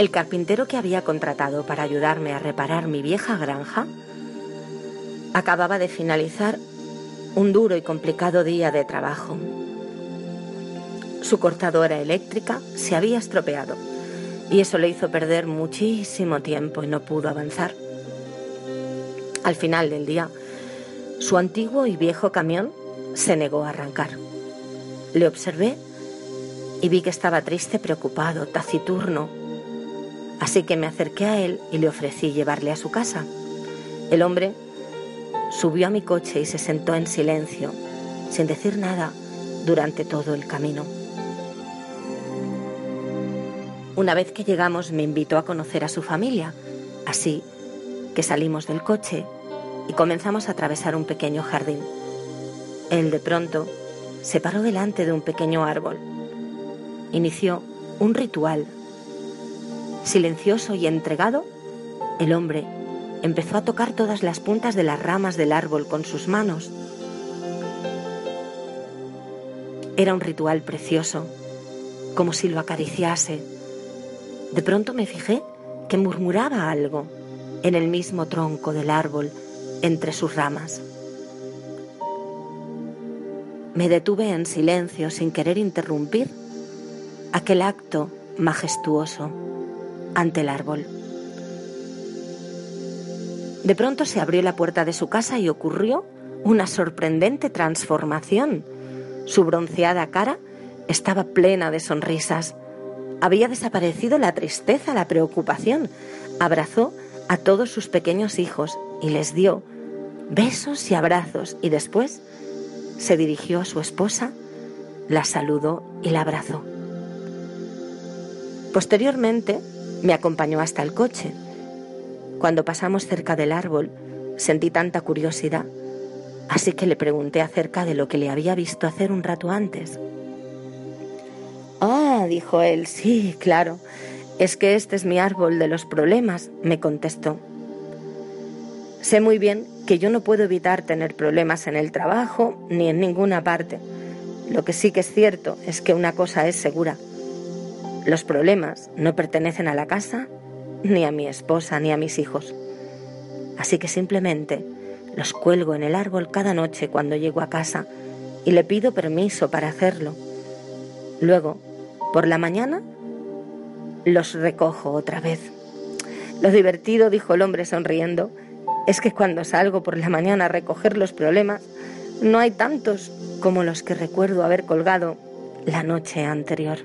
El carpintero que había contratado para ayudarme a reparar mi vieja granja acababa de finalizar un duro y complicado día de trabajo. Su cortadora eléctrica se había estropeado y eso le hizo perder muchísimo tiempo y no pudo avanzar. Al final del día, su antiguo y viejo camión se negó a arrancar. Le observé y vi que estaba triste, preocupado, taciturno. Así que me acerqué a él y le ofrecí llevarle a su casa. El hombre subió a mi coche y se sentó en silencio, sin decir nada, durante todo el camino. Una vez que llegamos me invitó a conocer a su familia, así que salimos del coche y comenzamos a atravesar un pequeño jardín. Él de pronto se paró delante de un pequeño árbol. Inició un ritual. Silencioso y entregado, el hombre empezó a tocar todas las puntas de las ramas del árbol con sus manos. Era un ritual precioso, como si lo acariciase. De pronto me fijé que murmuraba algo en el mismo tronco del árbol, entre sus ramas. Me detuve en silencio sin querer interrumpir aquel acto majestuoso ante el árbol. De pronto se abrió la puerta de su casa y ocurrió una sorprendente transformación. Su bronceada cara estaba plena de sonrisas. Había desaparecido la tristeza, la preocupación. Abrazó a todos sus pequeños hijos y les dio besos y abrazos y después se dirigió a su esposa, la saludó y la abrazó. Posteriormente me acompañó hasta el coche cuando pasamos cerca del árbol, sentí tanta curiosidad, así que le pregunté acerca de lo que le había visto hacer un rato antes. Ah, dijo él, sí, claro, es que este es mi árbol de los problemas, me contestó. Sé muy bien que yo no puedo evitar tener problemas en el trabajo ni en ninguna parte. Lo que sí que es cierto es que una cosa es segura. Los problemas no pertenecen a la casa ni a mi esposa, ni a mis hijos. Así que simplemente los cuelgo en el árbol cada noche cuando llego a casa y le pido permiso para hacerlo. Luego, por la mañana, los recojo otra vez. Lo divertido, dijo el hombre sonriendo, es que cuando salgo por la mañana a recoger los problemas, no hay tantos como los que recuerdo haber colgado la noche anterior.